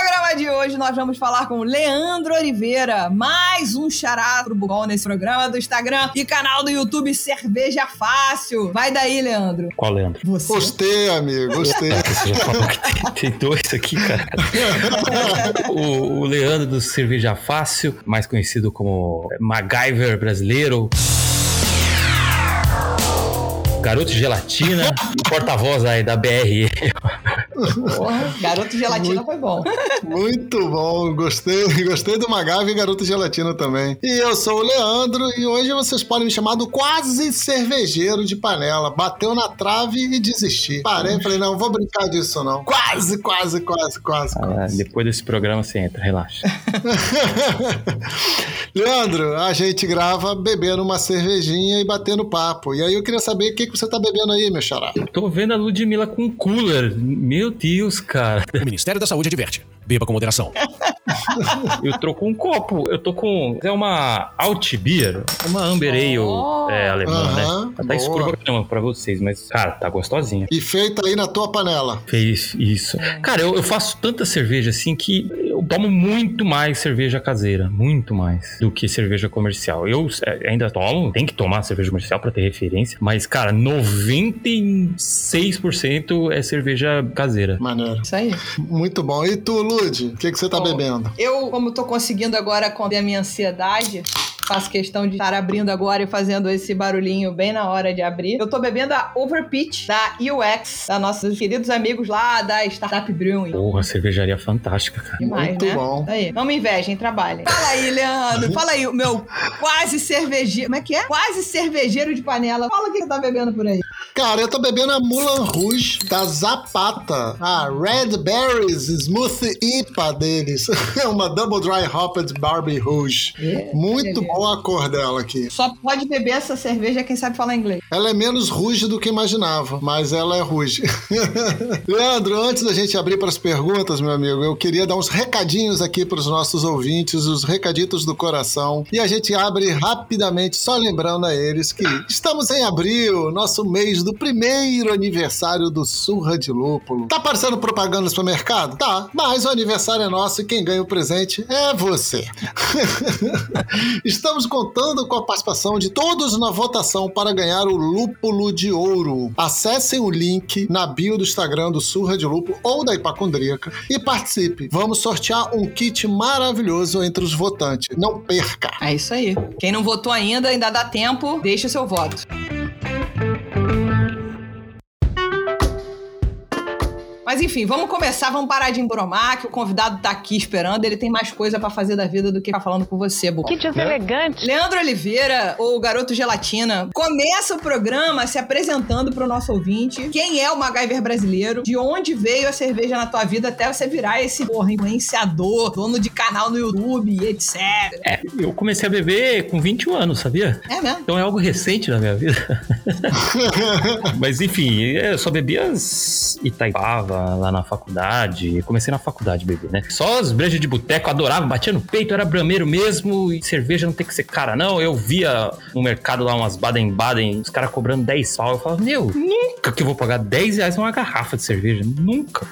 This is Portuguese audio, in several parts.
programa de hoje nós vamos falar com Leandro Oliveira, mais um chará pro bom nesse programa do Instagram e canal do YouTube Cerveja Fácil. Vai daí, Leandro. Qual Leandro? Você. Gostei, amigo, gostei. Você já falou que tem, tem dois aqui, cara. o, o Leandro do Cerveja Fácil, mais conhecido como MacGyver brasileiro. Garoto Gelatina e porta-voz aí da BR. Porra, garoto gelatina foi bom. Muito bom, gostei, gostei do Magave e Garoto Gelatina também. E eu sou o Leandro e hoje vocês podem me chamar do quase cervejeiro de panela. Bateu na trave e desisti. Parei e falei, não, vou brincar disso não. Quase, quase, quase, quase. Ah, quase. depois desse programa você entra, relaxa. Leandro, a gente grava bebendo uma cervejinha e batendo papo. E aí eu queria saber o que, que você tá bebendo aí, meu xará. Tô vendo a Ludmilla com cooler. Meu Deus, cara. O Ministério da Saúde adverte. Beba com moderação. Eu trocou um copo. Eu tô com. É uma Altbier. Uma Amber Ale Oh. é, alemã, né? Tá boa. escuro pra caramba pra vocês, mas, cara, tá gostosinha. E feita aí na tua panela. Fez isso. Cara, eu, eu faço tanta cerveja assim que eu tomo muito mais cerveja caseira. Muito mais do que cerveja comercial. Eu é, ainda tomo, tem que tomar cerveja comercial pra ter referência. Mas, cara, 96% é cerveja caseira. Maneiro. Isso aí. Muito bom. E tu, Lud, o que, que você tá Bom, bebendo? Eu, como tô conseguindo agora conter a minha ansiedade, faço questão de estar abrindo agora e fazendo esse barulhinho bem na hora de abrir. Eu tô bebendo a Overpitch da UX, da nossos queridos amigos lá da Startup Brewing. Porra, cervejaria fantástica, cara. Demais, Muito né? bom. Aí. Não me invejem, trabalhem. Fala aí, Leandro. Fala aí, o meu quase cervejeiro. Como é que é? Quase cervejeiro de panela. Fala o que você tá bebendo por aí. Cara, eu tô bebendo a Mulan Rouge da Zapata, a Red Berries Smoothie IPA deles. É uma Double Dry Hopped Barbie Rouge. Muito beleza. Boa a cor dela aqui. Só pode beber essa cerveja quem sabe falar inglês. Ela é menos rouge do que imaginava, mas ela é rouge. Leandro, antes da gente abrir para as perguntas, meu amigo, eu queria dar uns recadinhos aqui para os nossos ouvintes, os recaditos do coração. E a gente abre rapidamente, só lembrando a eles que estamos em abril, nosso mês do primeiro aniversário do Surra de Lúpulo. Tá aparecendo propaganda no supermercado? Tá, mas o aniversário é nosso e quem ganha o presente é você. Estamos contando com a participação de todos na votação para ganhar o Lúpulo de Ouro. Acessem o link na bio do Instagram do Surra de Lúpulo ou da Hipacondríaca e participe. Vamos sortear um kit maravilhoso entre os votantes. Não perca! É isso aí. Quem não votou ainda, ainda dá tempo, deixa o seu voto. Mas enfim, vamos começar, vamos parar de embromar, que o convidado tá aqui esperando, ele tem mais coisa pra fazer da vida do que ficar falando com você, Bu. Que deselegante. Leandro Oliveira, ou Garoto Gelatina, começa o programa se apresentando pro nosso ouvinte. Quem é o MacGyver brasileiro? De onde veio a cerveja na tua vida até você virar esse porra, influenciador, dono de canal no YouTube, etc. É, eu comecei a beber com 21 anos, sabia? É mesmo? Então é algo recente na minha vida. Mas enfim, eu só bebia as Itaipava lá na faculdade. Eu comecei na faculdade beber, né? Só as brejas de boteco, adorava, batia no peito, era brameiro mesmo. E cerveja não tem que ser cara, não. Eu via no mercado lá umas Baden-Baden, os caras cobrando 10 pau. Eu falava, meu, nunca que eu vou pagar 10 reais numa garrafa de cerveja. Nunca.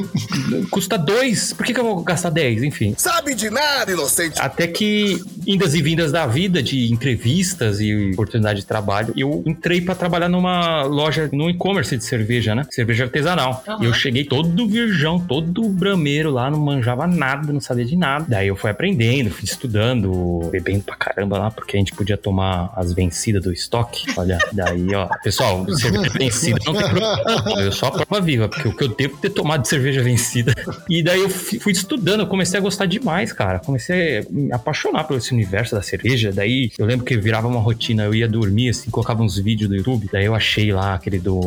Custa 2, por que, que eu vou gastar 10? Enfim. Sabe de nada, inocente. Até que, indas e vindas da vida, de entrevistas e oportunidade de trabalho, eu entrei pra trabalhar numa loja, no e-commerce de cerveja, né? Cerveja artesanal. Aham. E eu cheguei todo virgão, todo brameiro lá, não manjava nada, não sabia de nada. Daí eu fui aprendendo, fui estudando, bebendo pra caramba lá, porque a gente podia tomar as vencidas do estoque. Olha, daí, ó. Pessoal, cerveja vencida não tem problema. Eu sou a prova viva, porque o que eu devo ter tomado de cerveja vencida. E daí eu fui estudando, eu comecei a gostar demais, cara. Comecei a me apaixonar por esse universo da cerveja. Daí eu lembro que virava uma rotina, eu ia dormir assim, colocava uns vídeos do YouTube. Daí eu achei lá aquele do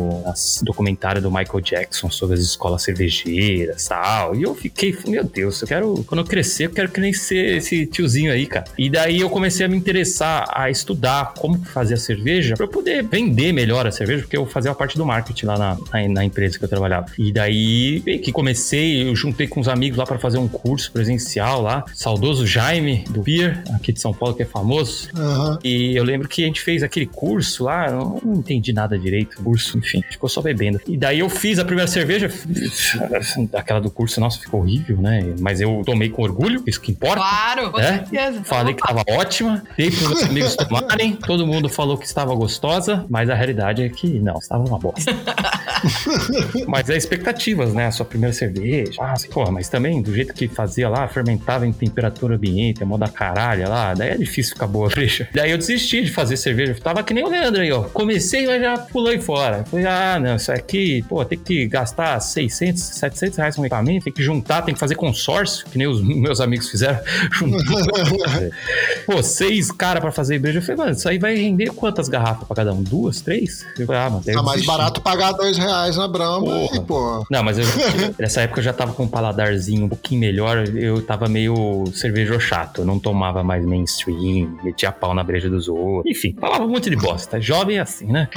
documentário do Michael Jackson sobre as escolas cervejeiras e tal. E eu fiquei, meu Deus, eu quero, quando eu crescer, eu quero que nem ser esse tiozinho aí, cara. E daí eu comecei a me interessar a estudar como fazer a cerveja pra eu poder vender melhor a cerveja, porque eu fazia fazia parte do marketing lá na, na, na empresa que eu trabalhava. E daí que comecei, eu juntei com uns amigos lá para fazer um curso presencial lá, saudoso Jaime do Pier, aqui de São Paulo, que é famoso. Aham. E eu lembro que a gente fez aquele curso lá, eu não entendi nada direito, curso, enfim, ficou só bebendo. E daí eu fiz a primeira cerveja, aquela do curso, nossa, ficou horrível, né? Mas eu tomei com orgulho, isso que importa. Claro, com É? certeza. Falei que tava ótima, dei pros meus amigos tomarem, todo mundo falou que estava gostosa, mas a realidade é que não, estava uma bosta. mas é expectativas, né? A sua primeira cerveja. Ah, assim, porra, mas também do jeito que fazia lá, fermentava em temperatura ambiente, a moda caralha lá, daí é difícil ficar boa a. Daí eu desisti de fazer cerveja, eu tava que nem o Leandro aí, ó. Comecei, mas já pulei fora. Falei, ah, não, isso aqui, pô, tem que gastar 600, 700 reais com equipamento, tem que juntar, tem que fazer consórcio, que nem os meus amigos fizeram. Pô, seis caras pra fazer breja. Eu falei, mano, isso aí vai render quantas garrafas pra cada um? Duas, três? Eu falei, ah, mano, Tá mais barato pagar dois reais na Brahma Porra. e, pô. Não, mas eu, nessa época eu já tava com um paladarzinho um pouquinho melhor. Eu tava meio cervejo chato. Eu não tomava mais mainstream, metia pau na breja dos outros. Enfim, falava muito de bosta. Jovem é assim, né?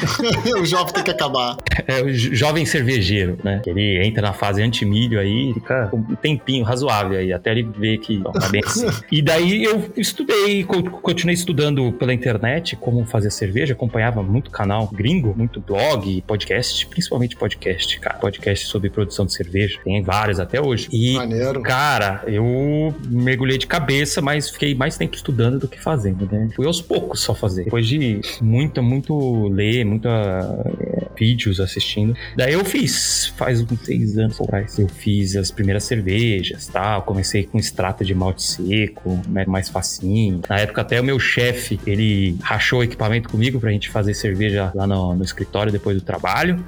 o jovem tem que acabar. É o jo- jovem cervejeiro, né? Que ele entra na fase anti-milho aí, fica um tempinho razoável aí, até ele ver que tá bem assim. E daí eu estudei, co- continuei estudando pela internet como fazer cerveja, acompanhava muito canal gringo, muito blog, podcast, principalmente podcast, cara. Podcast sobre produção de cerveja. Tem vários até hoje. E Maneiro. Cara, eu mergulhei de cabeça, mas fiquei mais tempo estudando do que fazendo, né? Fui aos poucos só fazer. Depois de muito, muito ler, muita é, vídeos assistindo. Daí eu fiz, faz uns seis anos atrás. Eu fiz as primeiras cervejas, tal. Comecei com extrato de malte seco, né, mais facinho. Na época até o meu chefe, ele rachou o equipamento comigo pra gente fazer cerveja lá no, no escritório depois do trabalho.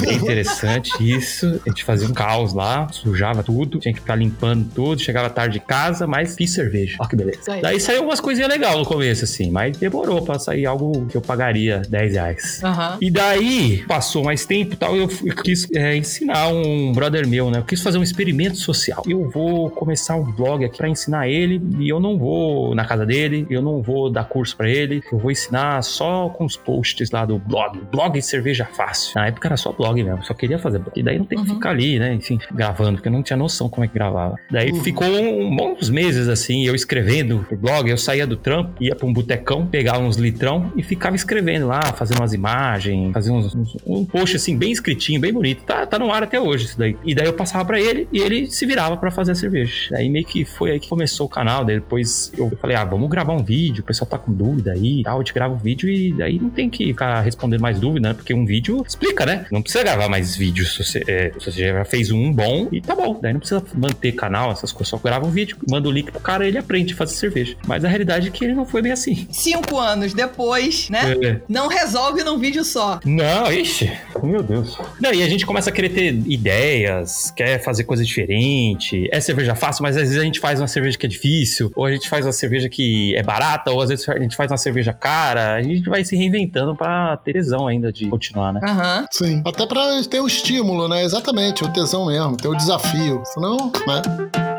Bem interessante isso. A gente fazia um caos lá, sujava tudo, tinha que ficar limpando tudo, chegava tarde de casa, mas fiz cerveja. Olha que beleza. Isso aí. Daí saiu umas coisinhas legais no começo, assim, mas demorou pra sair algo que eu pagaria 10 reais. Aham. E daí, passou mais tempo e tal, eu quis é, ensinar um brother meu, né? Eu quis fazer um experimento social. Eu vou começar um blog aqui pra ensinar ele e eu não vou na casa dele, eu não vou dar curso pra ele, eu vou ensinar só com os posts lá do blog. Blog Cerveja Fácil. Na época era só blog mesmo, só queria fazer blog. E daí não tem que Uhum. ficar ali, né? Enfim, gravando, porque eu não tinha noção como é que gravava. Daí Uhum. ficou um, bons meses assim, eu escrevendo pro blog, eu saía do trampo, ia pra um botecão, pegava uns litrão e ficava escrevendo lá, fazendo umas imagens, fazia uns, uns- um post assim, bem escritinho, bem bonito. Tá, tá no ar até hoje isso daí. E daí eu passava pra ele e ele se virava pra fazer a cerveja. Daí meio que foi aí que começou o canal. Daí depois eu falei, ah, vamos gravar um vídeo, o pessoal tá com dúvida aí, tal, a gente grava um vídeo e daí não tem que ficar respondendo mais dúvida, né? Porque um vídeo explica, né? Não precisa gravar mais vídeos se você, é, se você já fez um bom e tá bom. Daí não precisa manter canal, essas coisas. Só grava um vídeo, manda o link pro cara e ele aprende a fazer cerveja. Mas a realidade é que ele não foi bem assim. Cinco anos depois, né? É. Não resolve num vídeo só. Não, ixi, meu Deus. Não, e a gente começa a querer ter ideias, quer fazer coisa diferente. É cerveja fácil, mas às vezes a gente faz uma cerveja que é difícil, ou a gente faz uma cerveja que é barata, ou às vezes a gente faz uma cerveja cara. A gente vai se reinventando pra ter tesão ainda de continuar, né? Aham. Sim. Até pra ter o estímulo, né? Exatamente, o tesão mesmo, ter o desafio. Senão, né?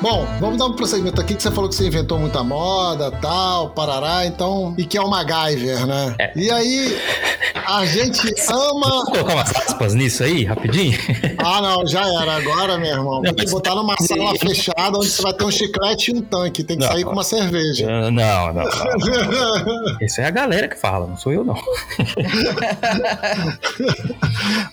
Bom, vamos dar um prosseguimento aqui que você falou que você inventou muita moda, tal, parará, então. E que é o MacGyver, né? É. E aí, a gente ama. Vou colocar umas aspas nisso aí, rapidinho. Ah, não, já era. Agora, meu irmão, tem Não, que botar numa sala fechada onde você vai ter um chiclete e um tanque. Tem que Não. sair com uma cerveja. Ah, não, não, não. Isso é a galera que fala, não sou eu, não.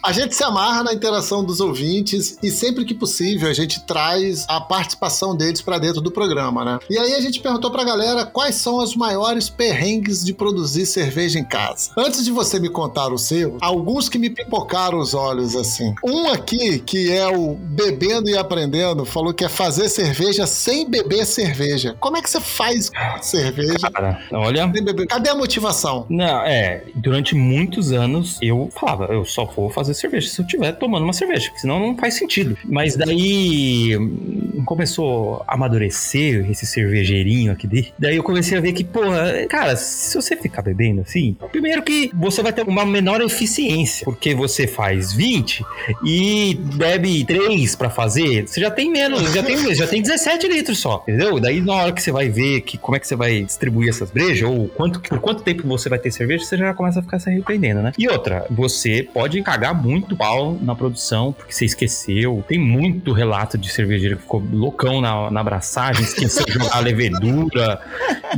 A gente se amarra na interação dos ouvintes e sempre que possível a gente traz a participação deles pra dentro do programa, né? E aí a gente perguntou pra galera quais são os maiores perrengues de produzir cerveja em casa. Antes de você me contar o seu, alguns que me pipocaram os olhos assim. Um aqui, que é o Bebendo e Aprendendo, falou que é fazer cerveja sem beber cerveja. Como é que você faz cerveja Cara, olha. sem beber? Cadê a motivação? Não, é, durante muitos anos eu falava, eu só vou fazer cerveja se eu estiver tomando uma cerveja, senão não faz sentido. Mas daí hum, começou a amadurecer esse cervejeirinho aqui dele. Daí eu comecei a ver que, porra, cara, se você ficar bebendo assim, primeiro que você vai ter uma menor eficiência, porque você faz 20 e bebe 3 para fazer, você já tem menos, já tem, já tem 17 litros só, entendeu? Daí na hora que você vai ver que, como é que você vai distribuir essas brejas, ou quanto, por quanto tempo você vai ter cerveja, você já começa a ficar se arrependendo, né? E outra, você pode cagar muito pau na produção, porque você esqueceu. Tem muito relato de cervejeiro que ficou loucão na, na abraçagem, esqueceu de jogar a levedura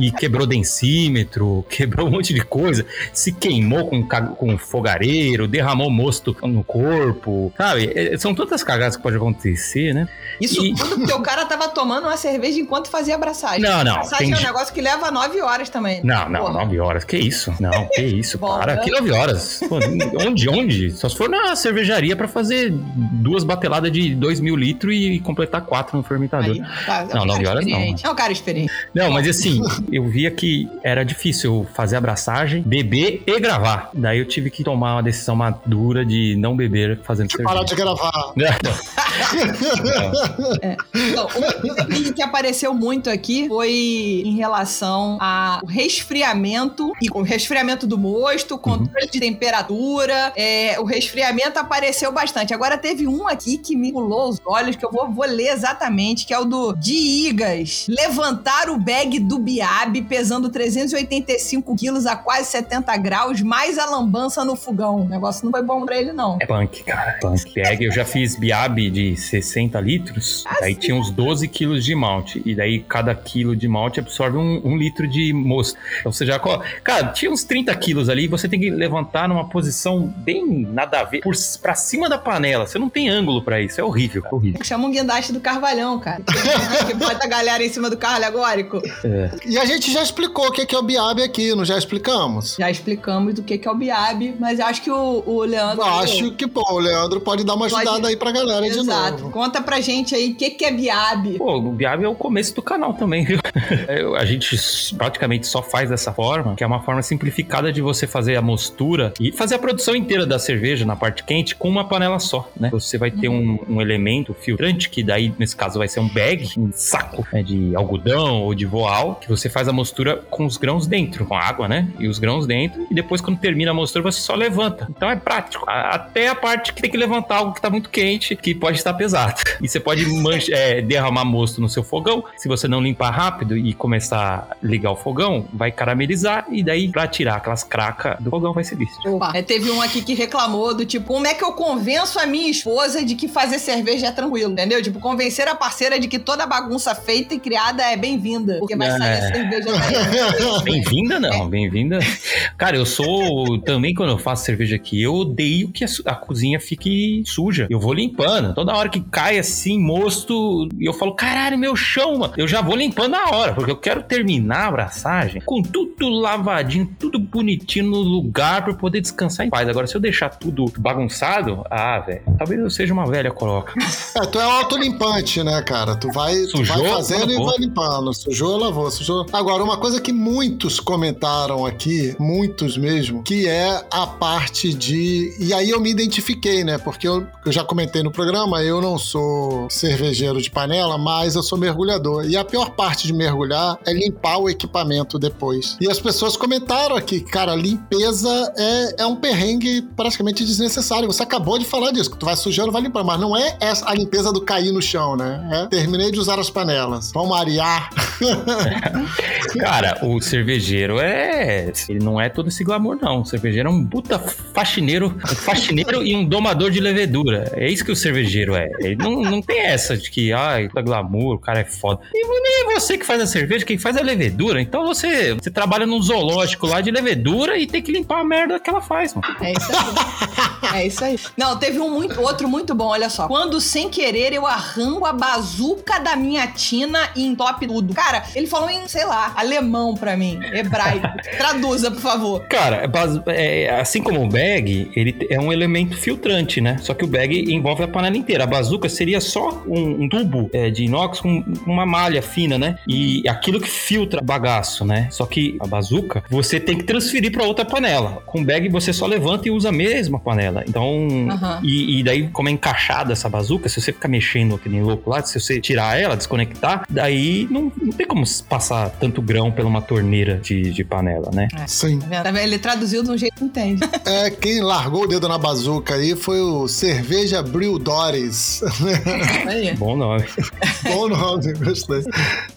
e quebrou densímetro, quebrou um monte de coisa, se queimou com, com fogareiro, derramou mosto no corpo, sabe? É, são tantas cagadas que pode acontecer, né? Isso e... tudo porque o cara tava tomando uma cerveja enquanto fazia abraçagem. Não, não. Abraçagem tem... é um negócio que leva nove horas também. Não, não, Porra. nove horas. Que isso? Não, que isso, Bom, para. Né? Que nove horas? Pô, onde, onde? Só se for na cervejaria pra fazer duas bateladas de dois mil litros e completar quatro no fermentador. Aí, tá, não, nove horas não. É um cara experiente. Não, mas assim, eu via que era difícil fazer abraçagem, beber e gravar. Daí eu tive que tomar uma decisão madura de não beber fazendo cerveja. Parar de gravar. é. Então, uma que apareceu muito aqui foi em relação ao resfriamento e o resfriamento do mosto, controle uhum. de temperatura. É, o resfriamento apareceu bastante. Agora teve um aqui que me pulou os olhos, que eu vou, vou ler exatamente, que é o do Digas. Levantar o bag do Biab pesando 385 quilos a quase 70 graus, mais a lambança no fogão. O negócio não foi bom pra ele, não. É punk, cara. Punk. Bag, eu já fiz Biab de 60 litros, aí tinha uns 12 quilos de malte. E daí cada quilo de malte absorve um, um litro de mosto. Então você já. Cara, tinha uns 30 quilos ali, você tem que levantar numa posição bem nada a ver, por, pra cima da panela. Você não tem ângulo para isso. É horrível, é horrível. Chama um guindaste do Carvalhão, cara. que bota a galera em cima do carro alegórico. É. E a gente já explicou o que é o Biab aqui, não já explicamos? Já explicamos do que é o Biab, mas acho que o, o Leandro. Acho que, pô, o Leandro pode dar uma ajudada pode... aí pra galera Exato. de novo. Exato. Conta pra gente aí o que, que é Biab. Pô, o Biab é o começo do canal também, viu? a gente praticamente só faz dessa forma, que é uma forma simplificada de você fazer a mostura e fazer a produção inteira da cerveja na parte quente com uma panela só, né? Você vai ter um, um elemento filtrante, que daí, nesse caso, vai ser um bag, um saco né, de algodão ou de voal, que você faz a mostura com os grãos dentro, com água, né? E os grãos dentro, e depois, quando termina a mostura, você só levanta. Então é prático. Até a parte que tem que levantar algo que tá muito quente, que pode estar pesado. E você pode é, derramar mosto no seu fogão. Se você não limpar rápido e começar a ligar o fogão, vai caramelizar, e daí, pra tirar aquelas cracas do fogão, vai ser visto. Opa, é, teve um aqui que reclamou do tipo, como é que eu convenço a minha esposa de que fazer cerveja é tranquilo, entendeu? Tipo, convencer a parceira de que toda bagunça feita e criada é bem-vinda, porque vai sair a é. cerveja Bem-vinda não, é. bem-vinda. Cara, eu sou também quando eu faço cerveja aqui, eu odeio que a, a, cozinha fique suja. Eu vou limpando. Toda hora que cai assim, mosto, e eu falo, caralho, meu chão, mano. Eu já vou limpando na hora, porque eu quero terminar a abraçagem com tudo lavadinho, tudo bonitinho no lugar para poder descansar em paz. Agora, se eu deixar tudo bagunçado, ah, velho, talvez eu seja uma velha coloca. É, tu é autolimpante, né, cara? Tu vai, tu vai fazendo e vai limpando. Sujou, lavou, sujou. Agora, uma coisa que muitos comentaram aqui, muitos mesmo, que é a parte de. E aí eu me identifiquei, né? Porque eu, eu já comentei no programa, eu não sou cervejeiro de panela, mas eu sou mergulhador. E a pior parte de mergulhar é limpar o equipamento depois. E as pessoas comentaram aqui, cara, limpeza é, é um perrengue praticamente desnecessário. Você acabou de falar disso, que tu vai sujando, vai limpando, mas não é a limpeza do cair no chão, né? É, terminei de usar as panelas. Vamos arear. Cara, o cervejeiro é. Ele não é todo esse glamour, não. O cervejeiro é um puta faxineiro, um faxineiro e um domador de levedura. É isso que o cervejeiro é. Ele não, não tem essa de que, ai, puta glamour, o cara é foda. E você que faz a cerveja, quem faz é a levedura. Então você, você trabalha num zoológico lá de levedura e tem que limpar a merda que ela faz, mano. É isso aí. é isso aí. Não, teve um muito, outro muito bom, olha só. Quando sem querer eu arranco a bazuca da minha tina e entope tudo. Cara, ele falou em, sei lá, alemão pra mim, hebraico. Traduza, por favor. Cara, é, assim como o bag, ele é um elemento filtrante, né? Só que o bag envolve a panela inteira. A bazuca seria só um, um tubo é, de inox com uma malha fina, né? Né? E aquilo que filtra bagaço, né? Só que a bazuca, você tem que transferir para outra panela. Com bag você só levanta e usa a mesma panela. Então, Uhum. e, e daí como é encaixada essa bazuca, se você ficar mexendo aqui nem louco lá, se você tirar ela, desconectar, daí não, não tem como passar tanto grão pela uma torneira de, de panela, né? Sim. Tá vendo? Tá? Ele traduziu de um jeito que entende. É, quem largou o dedo na bazuca aí foi o Cerveja Bril Doris. Aí. Bom nome. Bom nome, gostei.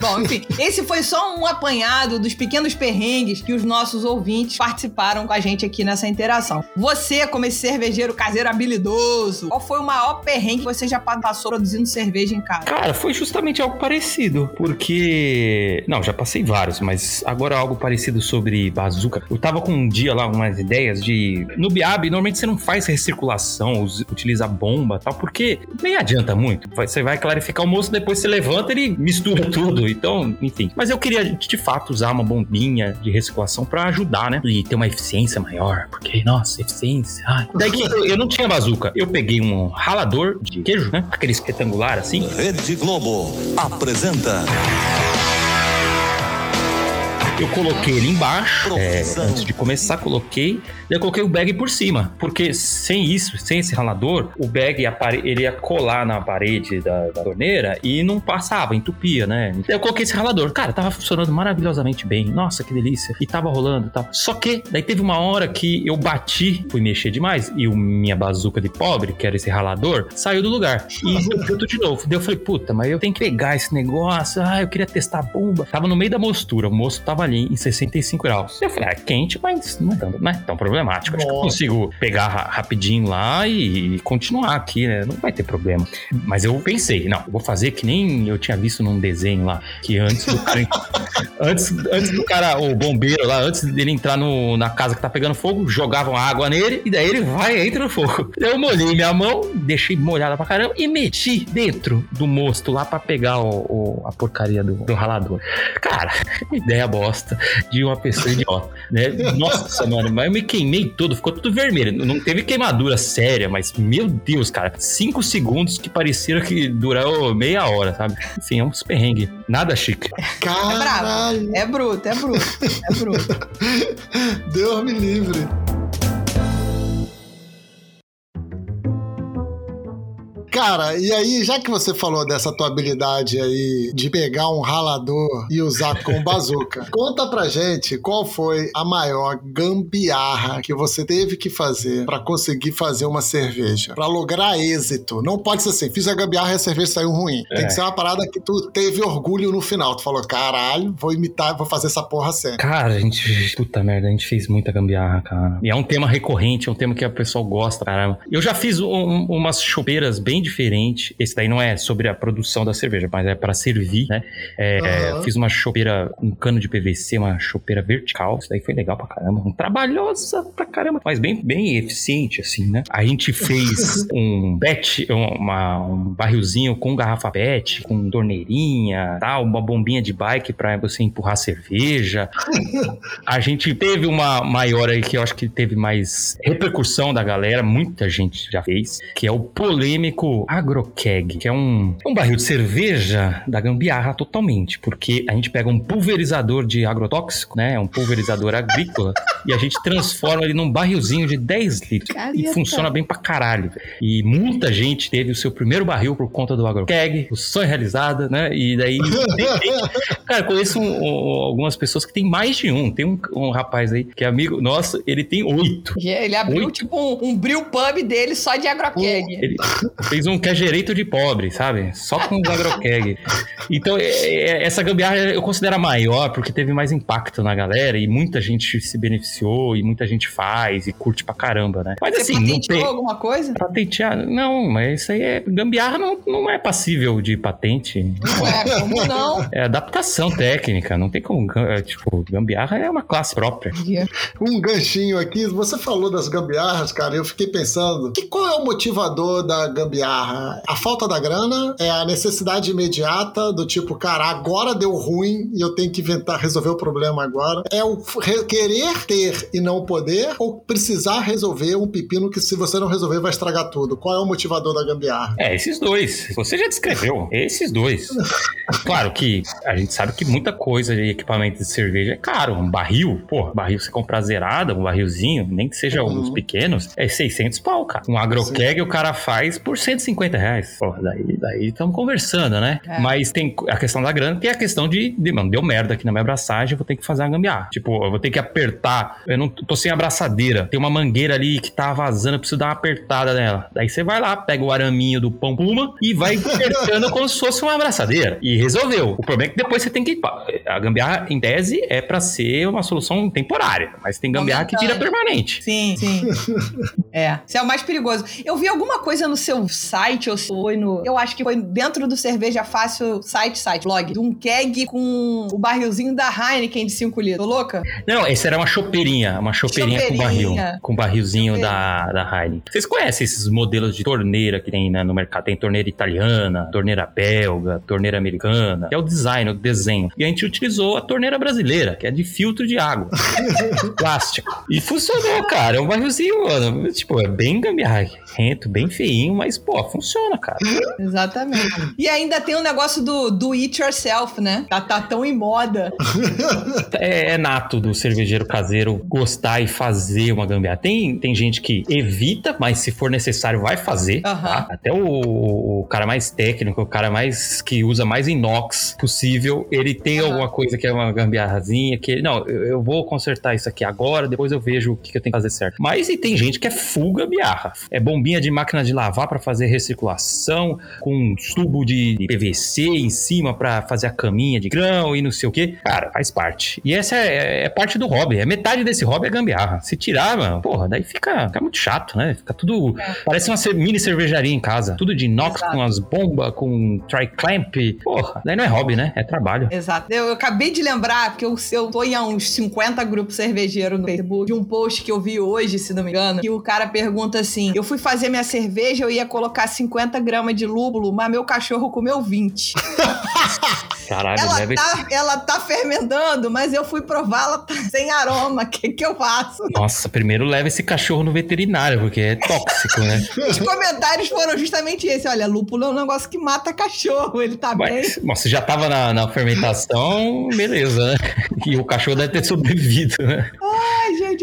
Bom, enfim, esse foi só um apanhado dos pequenos perrengues que os nossos ouvintes participaram com a gente aqui nessa interação. Você, como esse cervejeiro caseiro habilidoso, qual foi o maior perrengue que você já passou produzindo cerveja em casa? Cara, foi justamente algo parecido, porque. Não, já passei vários, mas agora algo parecido sobre bazuca. Eu tava com um dia lá umas ideias de. No Biab, normalmente você não faz recirculação, utiliza bomba e tal, porque nem adianta muito. Você vai clarificar o moço, depois você levanta ele mistura tudo. Então, enfim. Mas eu queria de fato usar uma bombinha de recirculação pra ajudar, né? E ter uma eficiência maior, porque, nossa, eficiência. Ai. Daí que eu, eu não tinha bazuca. Eu peguei um ralador de queijo, né? Aquele retangular assim. Rede Globo apresenta Eu coloquei ele embaixo, é, antes de começar, coloquei. Daí eu coloquei o bag por cima. Porque sem isso, sem esse ralador, o bag ele ia colar na parede da, da torneira e não passava, entupia, né? Eu coloquei esse ralador. Cara, tava funcionando maravilhosamente bem. Nossa, que delícia. E tava rolando e tal. Só que, daí teve uma hora que eu bati, fui mexer demais, e o minha bazuca de pobre, que era esse ralador, saiu do lugar. E tudo de novo. Daí eu falei, puta, mas eu tenho que pegar esse negócio. Ah, eu queria testar a bomba. Tava no meio da mostura. O moço tava ali em 65 graus. Eu falei, é quente, mas não é tão, não é tão problemático. Acho que eu consigo pegar ra- rapidinho lá e, continuar aqui, né? Não vai ter problema. Mas eu pensei, não, eu vou fazer que nem eu tinha visto num desenho lá, que antes do cara. antes, antes do cara, o bombeiro lá, antes dele entrar no- na casa que tá pegando fogo, jogavam água nele e daí ele vai e entra no fogo. Eu molhei minha mão, deixei molhada pra caramba e meti dentro do mosto lá pra pegar o, o- a porcaria do, do ralador. Cara, ideia bosta de uma pessoa idiota, né? Nossa, mano, mas eu me queimei todo, ficou tudo vermelho. Não teve queimadura séria, mas meu Deus, cara, cinco segundos que pareceram que durou meia hora, sabe? Enfim, é um perrengue. Nada chique. É Caralho, bravo. É bruto, é bruto. É bruto. Deus me livre. Cara, e aí, já que você falou dessa tua habilidade aí de pegar um ralador e usar com bazuca, conta pra gente qual foi a maior gambiarra que você teve que fazer pra conseguir fazer uma cerveja, Pra lograr êxito. Não pode ser assim, fiz a gambiarra e a cerveja saiu ruim. Tem É. que ser uma parada que tu teve orgulho no final. Tu falou, caralho, vou imitar, vou fazer essa porra sempre. Cara, a gente. Puta merda, a gente fez muita gambiarra, cara. E é um tema recorrente, é um tema que a pessoa gosta, caramba. Eu já fiz um- umas chopeiras bem diferentes. Esse daí não é sobre a produção da cerveja, mas é pra servir, né? É, Aham. Fiz uma chopeira um cano de PVC, uma chopeira vertical. Isso daí foi legal pra caramba. Um trabalhosa pra caramba, mas bem, bem eficiente, assim, né? A gente fez um bet, uma- um barrilzinho com garrafa pet, com torneirinha, tal, uma bombinha de bike pra você empurrar cerveja. A gente teve uma maior aí que eu acho que teve mais repercussão da galera, muita gente já fez, que é o polêmico Agrokeg, que é um, um barril de cerveja da gambiarra totalmente, porque a gente pega um pulverizador de agrotóxico, né, um pulverizador agrícola, e a gente transforma ele num barrilzinho de 10 litros. Careta. E funciona bem pra caralho. E muita gente teve o seu primeiro barril por conta do Agrokeg, o sonho realizado, né, e daí... Cara, conheço um- um- algumas pessoas que tem mais de um. Tem um, um rapaz aí que é amigo nosso, ele tem oito. Ele abriu Oito. tipo um, um brew pub dele só de agrokeg. Ele fez um que é direito de pobre, sabe? Só com os agrokeg. Então, é- é- essa gambiarra eu considero a maior porque teve mais impacto na galera e muita gente se beneficiou e muita gente faz e curte pra caramba, né? Mas Você assim, não patenteou tem. alguma coisa? Patentear, não, mas isso aí é. Gambiarra não, não é passível de patente. Não é, como não? É adaptação técnica, não tem como. é, Tipo, gambiarra é uma classe própria. Um ganchinho aqui, você falou das gambiarras, cara, eu fiquei pensando, que qual é o motivador da gambiarra? Gambiarra? A falta da grana? É a necessidade imediata do tipo, cara, agora deu ruim e eu tenho que inventar, resolver o problema agora? É o re- querer ter e não poder? Ou precisar resolver um pepino que se você não resolver vai estragar tudo? Qual é o motivador da gambiarra? É, esses dois. Você já descreveu. Esses dois. Claro que a gente sabe que muita coisa de equipamento de cerveja é caro. Um barril, pô, barril você comprar zerada, um barrilzinho, nem que seja Uhum. os pequenos, é 600 pau, cara. Um agrokeg o cara faz por 150 reais. Pô, daí daí estamos conversando, né? É. Mas tem a questão da grana, que é a questão de, de, mano, deu merda aqui na minha abraçagem, eu vou ter que fazer uma gambiarra. Tipo, eu vou ter que apertar, eu não tô sem abraçadeira, tem uma mangueira ali que tá vazando, eu preciso dar uma apertada nela. Daí você vai lá, pega o araminho do pão puma e vai apertando como se fosse uma abraçadeira. E resolveu. O problema é que depois você tem que. A gambiarra, em tese, é pra ser uma solução temporária, mas tem gambiarra que vira Momentânea. permanente. Sim, sim. é, isso é o mais perigoso. Eu vi alguma coisa no seu site, ou se foi no. Eu acho que foi dentro do Cerveja Fácil site, site, blog, de um keg com o barrilzinho da Heineken de 5 litros. Tô louca? Não, esse era uma chopeirinha, uma chopeirinha, com barril, com barrilzinho da, da Heineken. Vocês conhecem esses modelos de torneira que tem né, no mercado? Tem torneira italiana, torneira belga, torneira americana, que é o design, o desenho. E a gente utilizou a torneira brasileira, que é de filtro de água, plástico. E funcionou, cara. É um barrilzinho, mano. Tipo, é bem gambiarrento, bem feinho, mas, pô, funciona, cara. Exatamente. E ainda tem o negócio do do it yourself, né? Tá, tá tão em moda. É, é nato do cervejeiro caseiro gostar e fazer uma gambiarra. Tem, tem gente que evita, mas se for necessário vai fazer. Aham. tá? Até o, o cara mais técnico, o cara mais que usa mais inox possível, ele tem Aham. alguma coisa que é uma gambiarrazinha que ele, não, eu, eu vou consertar isso aqui agora, depois eu vejo o que, que eu tenho que fazer certo. Mas e tem gente que é full gambiarra. É bombinha de máquina de lavar para fazer recirculação, com um tubo de PVC em cima para fazer a caminha de grão e não sei o que. Cara, faz parte. E essa é, é parte do hobby. É metade desse hobby é gambiarra. Se tirar, mano, porra, daí fica, fica muito chato, né? Fica tudo. Parece uma mini cervejaria em casa. Tudo de inox, Exato. com as bombas, com tri-clamp. Porra, daí não é hobby, né? É trabalho. Exato. Eu, eu acabei de lembrar, porque eu, eu tô em uns 50 grupos cervejeiros no Facebook, de um post que eu vi hoje, se não me engano, que o cara pergunta assim: Eu fui fazer minha cerveja, eu ia colocar 50 gramas de lúpulo, mas meu cachorro comeu 20. Caralho, ela, leva tá, ela tá fermentando, mas eu fui provar, ela tá sem aroma. O que, que eu faço? Nossa, primeiro leva esse cachorro no veterinário, porque é tóxico, né? Os comentários foram justamente esse: olha, lúpulo é um negócio que mata cachorro, ele tá bem. Mas, bom, se já tava na, na fermentação, beleza, né? E o cachorro deve ter sobrevivido, né? Gente,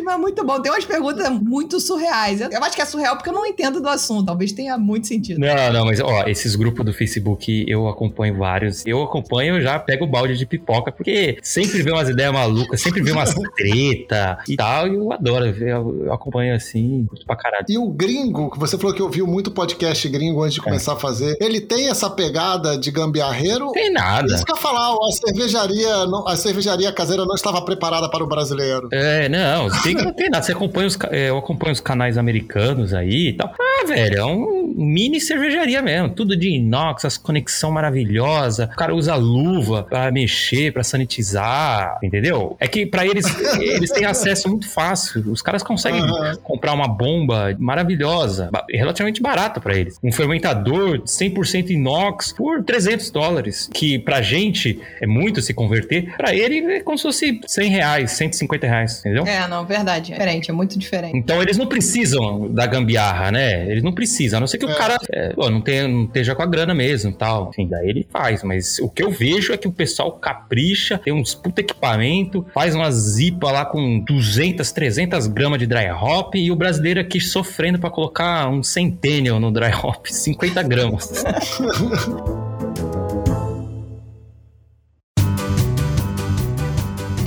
mas muito bom. Tem umas perguntas muito surreais. Eu, acho que é surreal porque eu não entendo do assunto. Talvez tenha muito sentido. Não, não, mas ó, esses grupos do Facebook eu acompanho vários. Eu acompanho, já pego o balde de pipoca, porque sempre vê umas ideias malucas, sempre vê umas treta e tal. E eu adoro, eu, eu acompanho assim, curto pra caralho. E o gringo, que você falou que ouviu muito podcast gringo antes de começar a fazer, ele tem essa pegada de gambiarreiro? Tem nada. Isso que eu ia falar, a cervejaria, a cervejaria caseira não estava preparada para o brasileiro. É, não, tem, não tem nada. Você acompanha os, é, eu acompanho os canais americanos aí e tal. Ah, velho, é um mini cervejaria mesmo. Tudo de inox, as conexão maravilhosa. O cara usa luva pra mexer, pra sanitizar, entendeu? É que pra eles, eles têm acesso muito fácil. Os caras conseguem Aham. comprar uma bomba maravilhosa, relativamente barata pra eles. Um fermentador 100% inox por 300 dólares, que pra gente é muito se converter. Pra ele é como se fosse 100 reais, 150 reais, entendeu? É, não, verdade. É diferente, é muito diferente. Então eles não precisam da gambiarra, né? Eles não precisam, a não ser que o É. cara é, pô, não, tenha, não esteja com a grana mesmo tal. Enfim, daí ele faz. Mas o que eu vejo é que o pessoal capricha, tem uns puta equipamento, faz umas zipa lá com 200, 300 gramas de dry hop e o brasileiro aqui sofrendo pra colocar um centennial no dry hop, 50 gramas.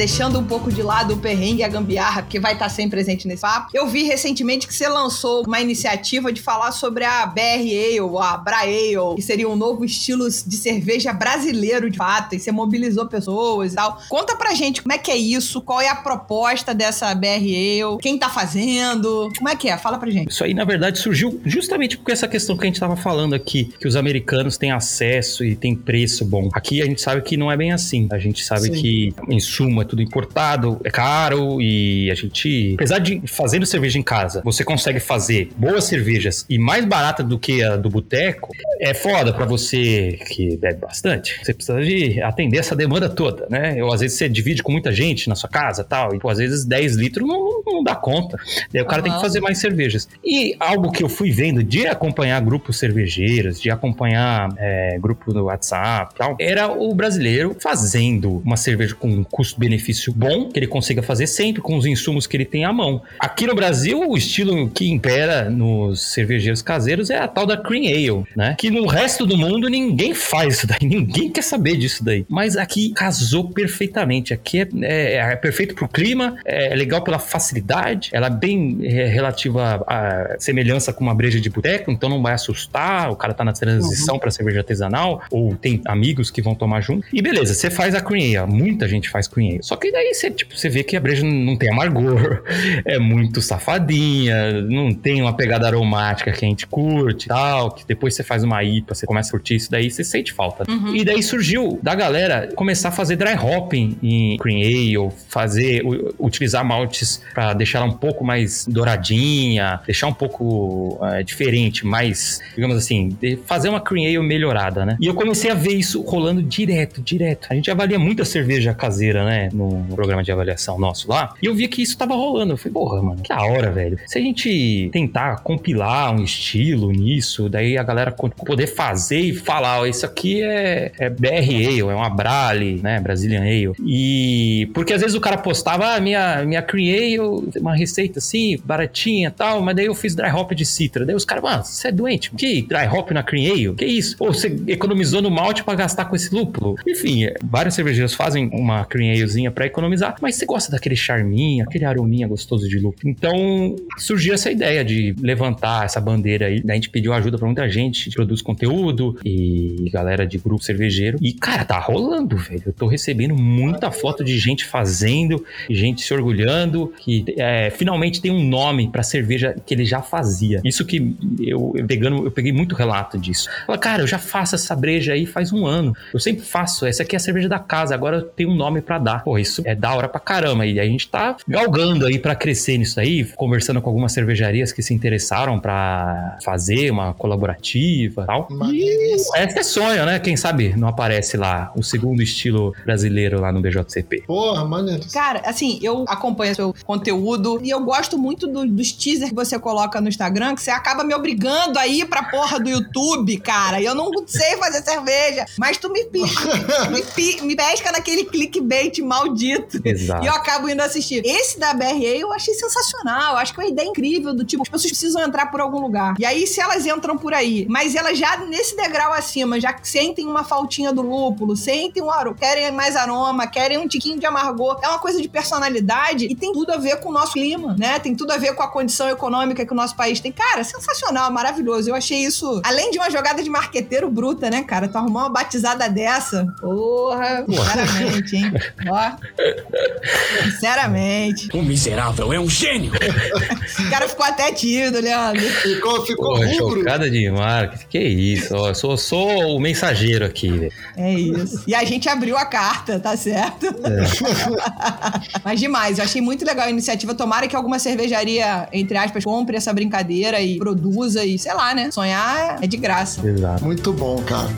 Deixando um pouco de lado o perrengue e a gambiarra, porque vai estar sempre presente nesse papo. Eu vi recentemente que você lançou uma iniciativa de falar sobre a BR Ale, a Bra Ale, que seria um novo estilo de cerveja brasileiro de fato, e você mobilizou pessoas e tal. Conta pra gente como é que é isso, qual é a proposta dessa BR Ale, quem tá fazendo, como é que é? Fala pra gente. Isso aí, na verdade, surgiu justamente por essa questão que a gente estava falando aqui, que os americanos têm acesso e têm preço bom. Aqui a gente sabe que não é bem assim. A gente sabe Sim. que insumo é tudo importado, é caro e a gente, apesar de fazendo cerveja em casa, você consegue fazer boas cervejas e mais barata do que a do boteco, é foda pra você que bebe bastante. Você precisa de atender essa demanda toda, né? Ou às vezes você divide com muita gente na sua casa tal, e pô, às vezes 10 litros não, não dá conta. Daí o cara tem que fazer mais cervejas. E algo que eu fui vendo de acompanhar grupos cervejeiros, de acompanhar é, grupo no WhatsApp tal, era o brasileiro fazendo uma cerveja com um custo-benefício bom, que ele consiga fazer sempre com os insumos que ele tem à mão. Aqui no Brasil, o estilo que impera nos cervejeiros caseiros é a tal da Cream Ale, né? Que no resto do mundo ninguém faz isso daí, ninguém quer saber disso daí. Mas aqui casou perfeitamente. Aqui é, é- é perfeito pro clima, é legal pela facilidade, ela é bem é, relativa à semelhança com uma breja de boteco, então não vai assustar, o cara tá na transição pra cerveja artesanal, ou tem amigos que vão tomar junto. E beleza, você faz a Cream Ale, muita gente faz Cream Ale. Só que daí você, tipo, você vê que a breja não tem amargor, é muito safadinha, não tem uma pegada aromática que a gente curte e tal, que depois você faz uma IPA, você começa a curtir isso daí, você sente falta. E daí surgiu da galera começar a fazer dry hopping em Cream Ale, fazer, utilizar maltes pra deixar ela um pouco mais douradinha, deixar um pouco eh, diferente, mais, digamos assim, fazer uma Cream Ale melhorada, né? E eu comecei a ver isso rolando direto, direto. A gente avalia muita cerveja caseira, né, no programa de avaliação nosso lá, e eu vi que isso tava rolando. Eu falei, porra, mano, que da hora, velho. Se a gente tentar compilar um estilo nisso, daí a galera poder fazer e falar, ó, isso aqui é, é BR Ale, é uma Brale, né, Brazilian Ale. E porque às vezes o cara postava, ah, minha, minha Cream Ale, uma receita assim, baratinha e tal, mas daí eu fiz dry hop de citra. Daí os caras, mano, você é doente? Que dry hop na Cream Ale? Que isso? Ou você economizou no malte pra gastar com esse lúpulo? Enfim, é, vários cervejeiros fazem uma Cream Alezinha pra economizar, mas você gosta daquele charminho, aquele arominha gostoso de lúpulo. Então surgiu essa ideia de levantar essa bandeira aí. A gente pediu ajuda pra muita gente produz conteúdo e galera de grupo cervejeiro. E, cara, tá rolando, velho. Eu tô recebendo muita foto de gente fazendo, gente se orgulhando, que é, finalmente tem um nome pra cerveja que ele já fazia. Isso que eu, eu pegando, eu peguei muito relato disso. Fala, cara, eu já faço essa breja aí faz um ano. Eu sempre faço. Essa aqui é a cerveja da casa. Agora eu tenho um nome pra dar. Pô, isso é da hora pra caramba. E a gente tá galgando aí pra crescer nisso aí, conversando com algumas cervejarias que se interessaram pra fazer uma colaborativa e tal. Maneiríssimo. Esse é sonho, né? Quem sabe não aparece lá o segundo estilo brasileiro lá no BJCP. Porra, maneiríssimo. Cara, assim, eu acompanho seu conteúdo e eu gosto muito do- dos teasers que você coloca no Instagram, que você acaba me obrigando a ir pra porra do YouTube, cara. E eu não sei fazer cerveja, mas tu me, pi- me, me pesca naquele clickbait maldito. Exato. E eu acabo indo assistir. Esse da BRA eu achei sensacional. Acho que é uma ideia incrível do tipo, as pessoas precisam entrar por algum lugar. E aí, se elas entram por aí, mas elas já nesse degrau acima, já sentem uma faltinha do lúpulo, sentem um aroma, querem mais aroma, querem um tiquinho de amargor. É uma coisa de personalidade e tem tudo a ver com o nosso clima, né? Tem tudo a ver com a condição econômica que o nosso país tem. Cara, sensacional, maravilhoso. Eu achei isso, além de uma jogada de marqueteiro bruta, né, cara? Tu arrumou uma batizada dessa. Porra, sinceramente, hein? Ó. Sinceramente. O miserável é um gênio! O cara ficou até tímido, Leandro. Ficou, ficou Pô, rubro. chocada de marketing. Que isso? Ó, eu sou, sou o mensageiro aqui, velho. É isso. E a gente abriu a carta, tá certo? Mas demais, eu achei muito legal a iniciativa. Tomara que alguma cervejaria, entre aspas, compre essa brincadeira e produza e, sei lá, né? Sonhar é de graça. Exato. Muito bom, cara.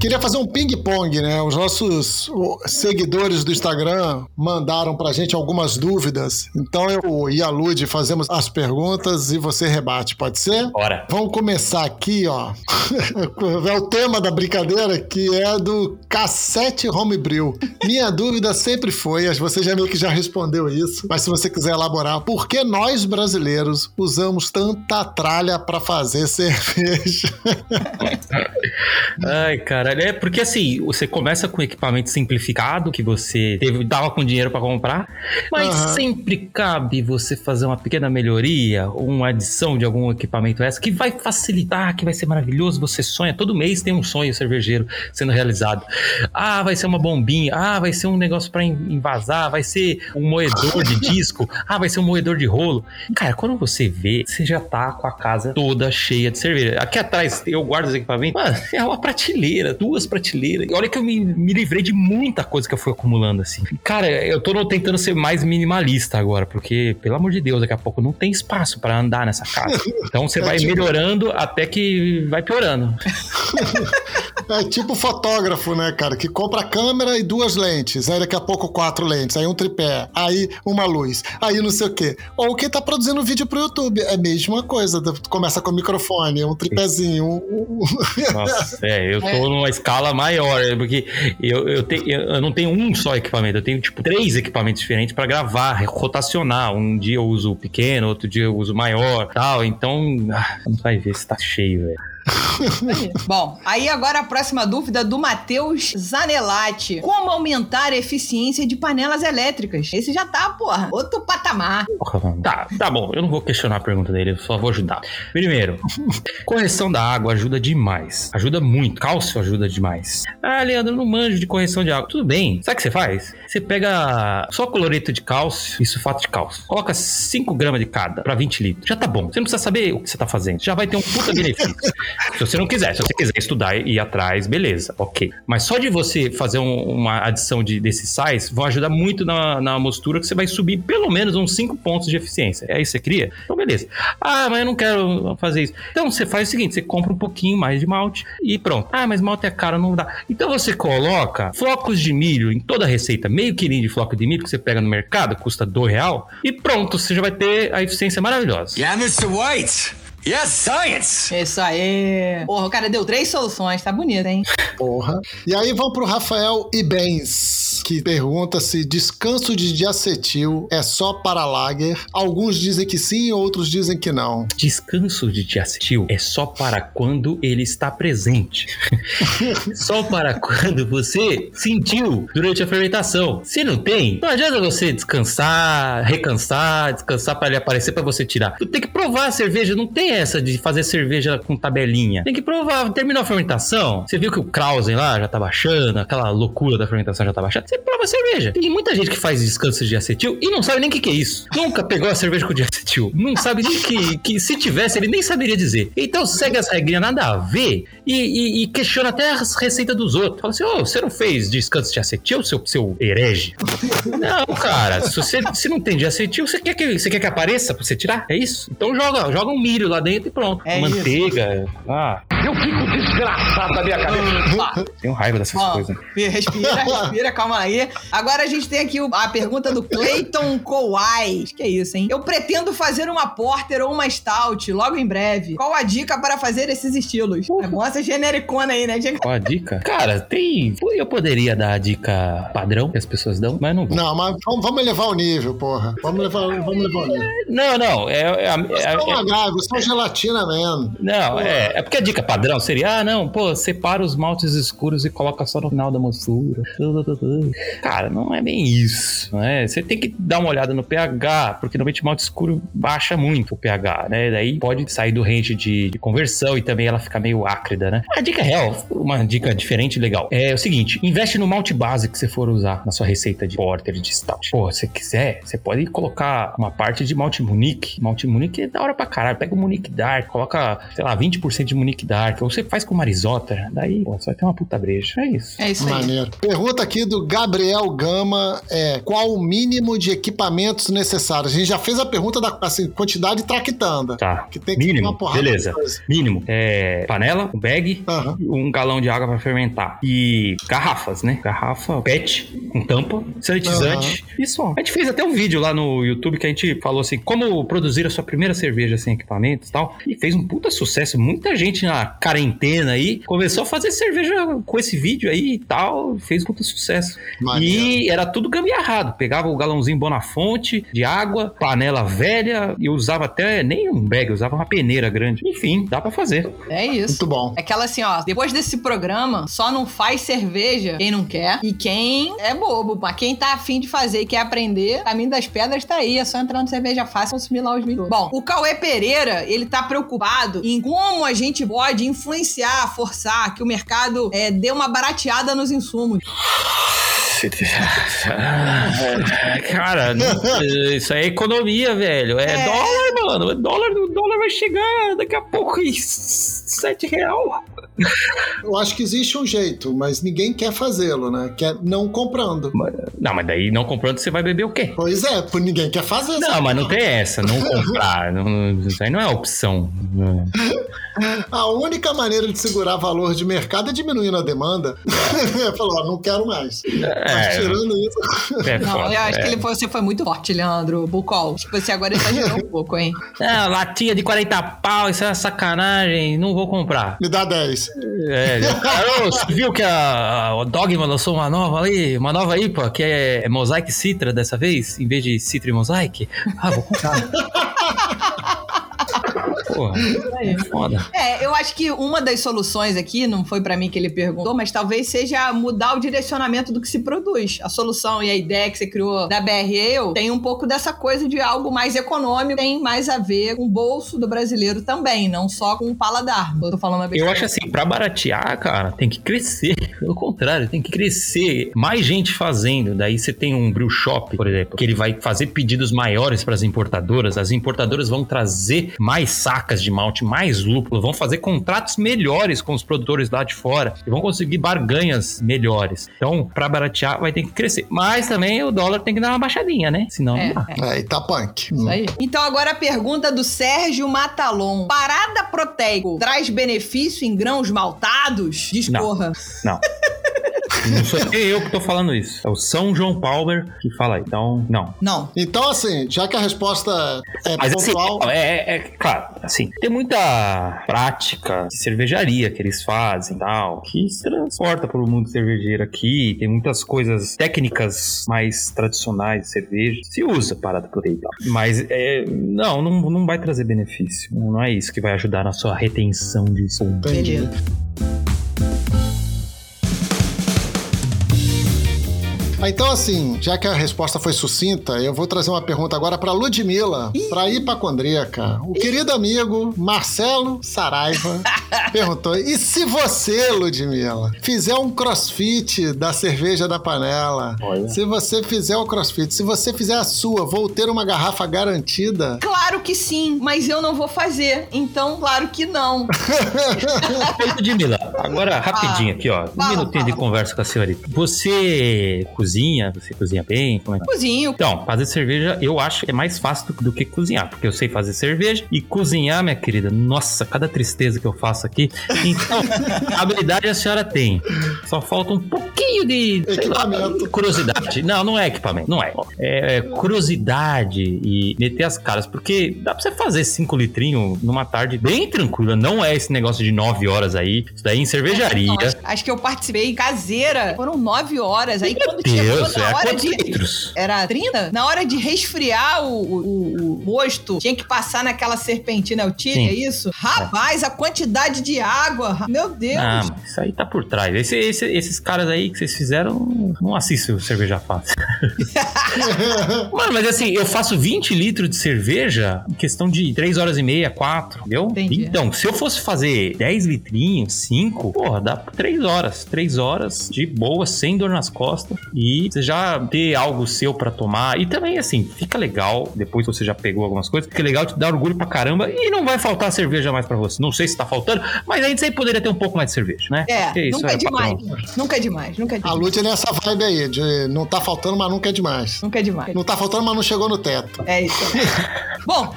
Queria fazer um ping-pong, né? Os nossos seguidores do Instagram mandaram pra gente algumas dúvidas. Então eu e a Lud fazemos as perguntas e você rebate, pode ser? Bora. Vamos começar aqui, ó. é o tema da brincadeira que é do cassete homebrew. Minha dúvida sempre foi, você já meio que já respondeu isso, mas se você quiser elaborar, por que nós brasileiros usamos tanta tralha pra fazer cerveja? Ai, É porque assim, você começa com equipamento simplificado que você teve, dava com dinheiro pra comprar, mas Aham. sempre cabe você fazer uma pequena melhoria, uma adição de algum equipamento essa que vai facilitar, que vai ser maravilhoso. Você sonha, todo mês tem um sonho cervejeiro sendo realizado. Ah, vai ser uma bombinha. Ah, vai ser um negócio en- invasar. Vai ser um moedor de disco. Ah, vai ser um moedor de rolo. Cara, quando você vê, você já tá com a casa toda cheia de cerveja. Aqui atrás eu guardo os equipamentos. Mano, é uma prateleira. Duas prateleiras. E olha que eu me, me livrei de muita coisa que eu fui acumulando, assim. Cara, eu tô tentando ser mais minimalista agora, porque, pelo amor de Deus, daqui a pouco não tem espaço pra andar nessa casa. Então você É vai tipo- melhorando até que vai piorando. É tipo fotógrafo, né, cara? Que compra a câmera e duas lentes. Aí daqui a pouco quatro lentes. Aí um tripé. Aí uma luz. Aí não sei o quê. Ou quem tá produzindo vídeo pro YouTube. É a mesma coisa. Começa com o microfone, um tripézinho. Um, um- Nossa, é, eu tô numa escala maior, é, porque eu, eu, te- eu- não tenho um só equipamento, eu tenho tipo três equipamentos diferentes pra gravar, rotacionar. Um dia eu uso pequeno, outro dia eu uso maior tal. Então, ah, vai ver se tá cheio, velho. Bom, aí agora a próxima dúvida do Matheus Zanelati. Como aumentar a eficiência de panelas elétricas? Esse já tá, porra, outro patamar. Tá, tá bom, eu não vou questionar a pergunta dele, eu só vou ajudar. Primeiro, correção da água ajuda demais. Ajuda muito. Cálcio ajuda demais. Ah, Leandro, eu não manjo de correção de água. Tudo bem. Sabe o que você faz? Você pega só cloreto de cálcio e sulfato de cálcio. Coloca 5 gramas de cada pra 20 litros. Já tá bom. Você não precisa saber o que você tá fazendo. Já vai ter um puta benefício. se você não quiser, se você quiser estudar e ir atrás, beleza, ok. Mas só de você fazer um- uma adição de, desses sais vão ajudar muito na, na mostura que você vai subir pelo menos uns 5 pontos de eficiência. É isso que você cria? Então, beleza. Ah, mas eu não quero fazer isso. Então, você faz o seguinte: você compra um pouquinho mais de malte e pronto. Ah, mas malte é caro, não dá. Então, você coloca flocos de milho em toda a receita, meio quilinho de floco de milho que você pega no mercado, custa dois real, e pronto, você já vai ter a eficiência maravilhosa. Yeah, Mr. White. Yes, science. Isso aí. Porra, o cara deu três soluções, tá bonito, hein? Porra. E aí vamos pro Rafael Ibens, que pergunta se descanso de diacetil é só para lager. Alguns dizem que sim, outros dizem que não. Descanso de diacetil é só para quando ele está presente. só para quando você sentiu durante a fermentação. Se não tem, não adianta você descansar, recansar, descansar para ele aparecer para você tirar. Tu tem que provar a cerveja, não tem essa de fazer cerveja com tabelinha. Tem que provar, terminou a fermentação. Você viu que o Krausen lá já tá baixando, aquela loucura da fermentação já tá baixando. Você prova a cerveja. Tem muita gente que faz descanso de acetil e não sabe nem o que, que é isso. Nunca pegou a cerveja com diacetil. Não sabe nem que, que se tivesse, ele nem saberia dizer. Então segue as regrinhas nada a ver e, e- e questiona até as receitas dos outros. Fala assim: ô, você não fez descanso de acetil, seu, seu herege? não, cara. Se, você, se não tem diacetil, você quer, que, você quer que apareça pra você tirar? É isso? Então joga, joga um milho lá dentro e pronto. É Manteiga. Ah, Eu fico desgraçado da minha cabeça. Ó, tenho raiva dessas ó, coisas. respira, respira, calma aí. Agora a gente tem aqui a pergunta do Clayton Kowai. Que é isso, hein? Eu pretendo fazer uma porter ou uma stout logo em breve. Qual a dica para fazer esses estilos? É bom essa genericona aí, né? Qual a dica? Cara, tem. Eu poderia dar a dica padrão que as pessoas dão, mas não vou. Não, mas vamos, elevar o nível, porra. Vamos levar, vamos levar o nível. Não, não. É, é, é- Vocês é- são agrávios, são gelatina mesmo. não, é, é porque a dica padrão seria, ah, não, pô, separa os maltes escuros e coloca só no final da mostura. Cara, não é bem isso, né? Você tem que dar uma olhada no pH, porque normalmente malte escuro baixa muito o pH, né? Daí pode sair do range de, de conversão e também ela fica meio ácida, né? A dica real, uma dica diferente e legal, é o seguinte, investe no malte base que você for usar na sua receita de porter de stout. Pô, se quiser, você pode colocar uma parte de malte Munique. Malte Munique é da hora pra caralho. Pega o Munique Dark, coloca, sei lá, 20% de Munique Dark. Ou você faz com Marisota, daí, pô, você vai ter uma puta breja. É isso. É isso aí. Maneiro. Pergunta aqui do Gabriel Gama é qual o mínimo de equipamentos necessários? A gente já fez a pergunta da assim, quantidade tractanda. Tá. Que tem que ter Mínimo, uma porrada beleza. Mínimo. É panela, um bag, Aham. um galão de água pra fermentar. E garrafas, né? Garrafa PET, com tampa, sanitizante. E só. A gente fez até um vídeo lá no YouTube que a gente falou assim, como produzir a sua primeira cerveja sem equipamentos e tal. E fez um puta sucesso. Muita gente na quarentena aí começou a fazer cerveja com esse vídeo aí e tal. Fez um puta sucesso. Maneiro. E era tudo gambiarrado. Pegava o galãozinho Bonafonte de água, panela velha e usava até nem um bag, usava uma peneira grande. Enfim, dá pra fazer. É isso. Muito bom. É aquela assim, ó, depois desse programa, só não faz cerveja quem não quer e quem é bobo. Pra quem tá afim de fazer e quer aprender, caminho das pedras tá aí. É só entrar no Cerveja Fácil e consumir lá os vídeos. Bom, o Cauê Pereira, ele tá preocupado em como a gente pode influenciar, forçar que o mercado é, dê uma barateada nos insumos. Cara, isso é economia, velho. É, É. dólar, mano. O dólar, dólar vai chegar daqui a pouco em 7 real. Eu acho que existe um jeito, mas ninguém quer fazê-lo, né? Quer não comprando. Não, mas daí não comprando, você vai beber o quê? Pois é, por ninguém quer fazer. Não, sabe? mas não tem essa, não comprar. não- isso aí não é opção. A única maneira de segurar valor de mercado é diminuindo a demanda. Falou, ó, não quero mais. Mas É, tirando isso. é Não, foda, eu acho é. que ele foi, você foi muito forte, Leandro Bucol. Que você agora exagerou um pouco, hein? Ah, latinha de 40 pau, isso é uma sacanagem, não vou comprar. Me dá 10. É, Ô, você viu que a, a Dogma lançou uma nova ali, uma nova IPA, que é Mosaic Citra dessa vez, em vez de Citra e Mosaic? Ah, vou comprar. Porra, é foda. É, eu acho que uma das soluções aqui, não foi pra mim que ele perguntou, mas talvez seja mudar o direcionamento do que se produz. A solução e a ideia que você criou da BRL tem um pouco dessa coisa de algo mais econômico, tem mais a ver com o bolso do brasileiro também, não só com o paladar. Eu tô falando a Eu acho assim, pra baratear, cara, tem que crescer. Pelo contrário, tem que crescer. Mais gente fazendo. Daí você tem um brew shop, por exemplo, que ele vai fazer pedidos maiores para as importadoras. As importadoras vão trazer mais sacas de malte, mais lúpulo, vão fazer contratos melhores com os produtores lá de fora e vão conseguir barganhas melhores. Então, pra baratear, vai ter que crescer. Mas também o dólar tem que dar uma baixadinha, né? Senão É, não dá. é. É, e tá punk. Isso aí. Então agora a pergunta do Sérgio Matalon. Parada proteico traz benefício em grãos maltados? Discorra. Não. Não sou eu que tô falando isso. É o São João Paulo que fala aí. Então, não. Não. Então, assim, já que a resposta é Mas assim, pontual. é, é- é claro, assim, tem muita prática de cervejaria que eles fazem e tal, que se transporta pro mundo cervejeiro aqui, tem muitas coisas técnicas mais tradicionais de cerveja, se usa parada proteica. Mas é, não, não, não vai trazer benefício. Não é isso que vai ajudar na sua retenção de som. Entendi. Então, assim, já que a resposta foi sucinta, eu vou trazer uma pergunta agora para Ludmilla, para hipacondríaca. O querido amigo Marcelo Saraiva perguntou: e se você, Ludmilla, fizer um crossfit da cerveja da panela? Olha. Se você fizer o crossfit, se você fizer a sua, vou ter uma garrafa garantida? Claro que sim, mas eu não vou fazer. Então, claro que não. Ludmilla, agora rapidinho aqui, ó. Um Fala, minutinho de conversa com a senhorita. Você cozinha? Você cozinha bem? Como é Cozinho. Então, fazer cerveja eu acho que é mais fácil do, do que cozinhar, porque eu sei fazer cerveja e cozinhar, minha querida, nossa, cada tristeza que eu faço aqui. Então, a habilidade a senhora tem. Só falta um pouquinho de sei lá, Equipamento. curiosidade. Não, não é equipamento, não é. É curiosidade e meter as caras, porque dá pra você fazer 5 litrinhos numa tarde bem tranquila. Não é esse negócio de 9 horas aí. Isso daí em cervejaria. Não, acho, acho que eu participei caseira. Foram nove horas. Aí quando Deus, chegou é na hora quantos de. litros? Era 30? Na hora de resfriar o, o, o- o mosto, tinha que passar naquela serpentina tire, Sim. é isso? Rapaz, a quantidade de água. Meu Deus. Ah, isso aí tá por trás. Esse- esse- esses caras aí que vocês fizeram, não assistem o Cerveja Fácil. Mano, mas assim, eu faço 20 litros de cerveja em questão de 3 horas e meia, 4, entendeu? Entendi. Então, se eu fosse fazer 10 litrinhos, 5, porra, dá 3 horas. 3 horas de boa, sem dor nas costas. E você já ter algo seu pra tomar. E também, assim, fica legal, depois que você já pegou algumas coisas, fica legal, te dá orgulho pra caramba. E não vai faltar cerveja mais pra você. Não sei se tá faltando, mas a gente sempre poderia ter um pouco mais de cerveja, né? É, isso nunca é patrão. demais. Nunca é demais, nunca é A demais. Lud é nessa vibe aí, de não tá faltando, mas nunca é demais. Nunca é demais. Não tá faltando, mas não chegou no teto. É isso. Bom,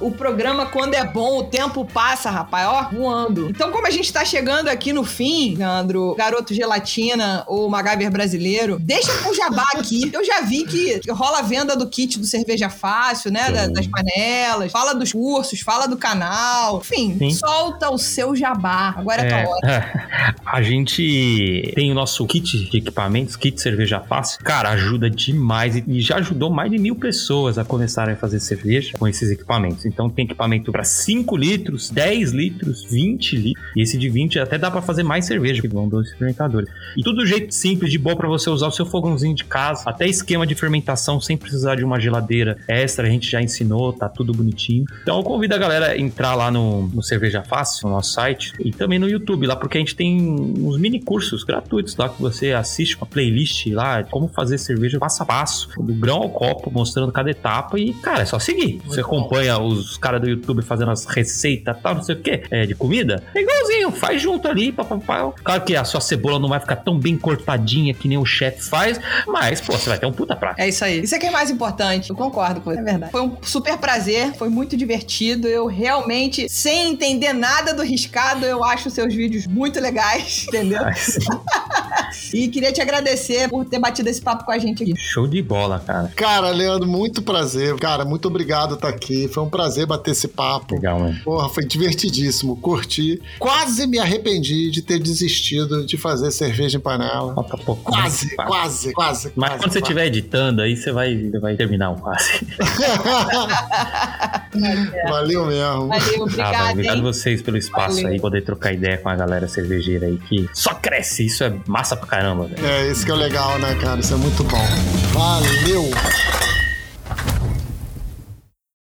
o programa, quando é bom, o tempo passa, rapaz, ó, voando. Então, como a gente tá chegando aqui no fim, Leandro, Garoto Gelatina ou Magaver Brasileiro, deixa com o jabá aqui. Eu já vi que rola a venda do kit do Cerveja Fácil, né? da- das panelas, fala dos cursos, fala do canal. Enfim, Sim. solta o seu jabá. Agora é, a tua hora. a gente tem o nosso kit de equipamentos, kit cerveja fácil. Cara, ajuda demais e- e já ajudou mais de mil pessoas a começarem a fazer cerveja com esses equipamentos. Então tem equipamento para 5 litros, 10 litros, 20 litros. E esse de 20 até dá para fazer mais cerveja, que vão dois fermentadores. E tudo do jeito simples, de boa para você usar o seu fogãozinho de casa, até esquema de fermentação sem precisar de uma geladeira extra, a gente já ensinou, tá tudo bonitinho. Então eu convido a galera a entrar lá no, no Cerveja Fácil, no nosso site, e também no YouTube lá, porque a gente tem uns mini cursos gratuitos lá que você assiste uma playlist lá, de como fazer cerveja passo a passo, do grão ao copo, mostrando cada etapa e, cara, é só seguir. você acompanha os caras do YouTube fazendo as receitas tal, não sei o que, é, de comida, é igualzinho, faz junto ali, papapá. Claro que a sua cebola não vai ficar tão bem cortadinha que nem o chefe faz, mas, pô, você vai ter um puta prato. É isso aí. Isso é que é mais importante. Eu concordo com você. É verdade. Foi um super prazer, foi muito divertido. Eu realmente, sem entender nada do riscado, eu acho seus vídeos muito legais, entendeu? E queria te agradecer por ter batido esse papo com a gente aqui. show de bola, cara. Cara, Leandro, muito prazer. Cara, muito obrigado por estar aqui. Foi um prazer bater esse papo. Legal, mano. Porra, foi divertidíssimo. Curti. Quase me arrependi de ter desistido de fazer cerveja em panela. Falta pouco. Quase, Quase. quase, quase. Mas quase, quando você estiver editando, aí você vai, vai terminar o quase. Valeu mesmo. Valeu, Ah, velho, obrigada, obrigado hein? vocês pelo espaço Valeu. aí, poder trocar ideia com a galera cervejeira aí, que só cresce. Isso é massa pra caramba, velho. É, isso que é o legal, né, cara? Isso é muito bom. Valeu!